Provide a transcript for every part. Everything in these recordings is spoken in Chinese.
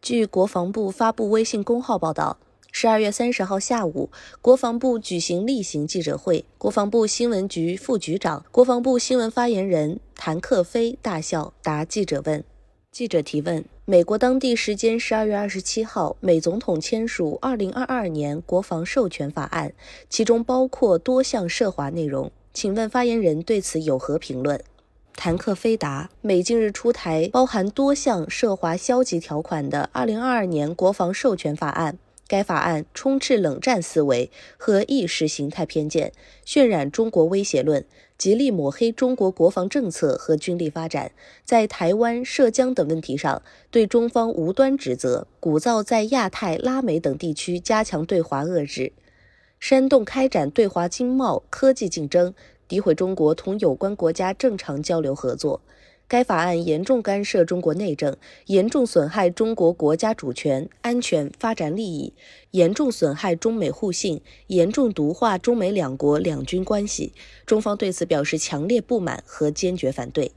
据国防部发布微信公号报道，十二月三十号下午，国防部举行例行记者会，国防部新闻局副局长、国防部新闻发言人谭克飞大校答记者问。记者提问：美国当地时间十二月二十七号，美总统签署二零二二年国防授权法案，其中包括多项涉华内容，请问发言人对此有何评论？谭克飞达：美近日出台包含多项涉华消极条款的《二零二二年国防授权法案》，该法案充斥冷战思维和意识形态偏见，渲染中国威胁论，极力抹黑中国国防政策和军力发展，在台湾、涉疆等问题上对中方无端指责，鼓噪在亚太、拉美等地区加强对华遏制，煽动开展对华经贸、科技竞争。诋毁中国同有关国家正常交流合作，该法案严重干涉中国内政，严重损害中国国家主权、安全、发展利益，严重损害中美互信，严重毒化中美两国两军关系。中方对此表示强烈不满和坚决反对。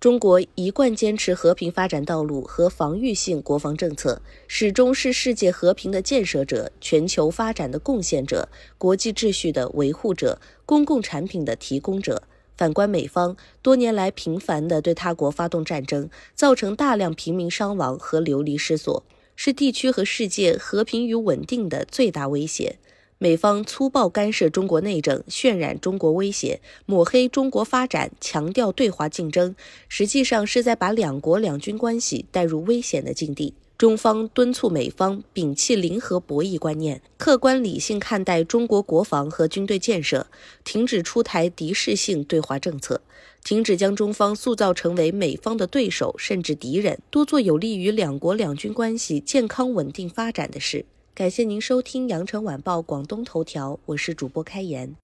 中国一贯坚持和平发展道路和防御性国防政策，始终是世界和平的建设者、全球发展的贡献者、国际秩序的维护者、公共产品的提供者。反观美方，多年来频繁地对他国发动战争，造成大量平民伤亡和流离失所，是地区和世界和平与稳定的最大威胁。美方粗暴干涉中国内政，渲染中国威胁，抹黑中国发展，强调对华竞争，实际上是在把两国两军关系带入危险的境地。中方敦促美方摒弃零和博弈观念，客观理性看待中国国防和军队建设，停止出台敌视性对华政策，停止将中方塑造成为美方的对手甚至敌人，多做有利于两国两军关系健康稳定发展的事。感谢您收听羊城晚报广东头条，我是主播开言。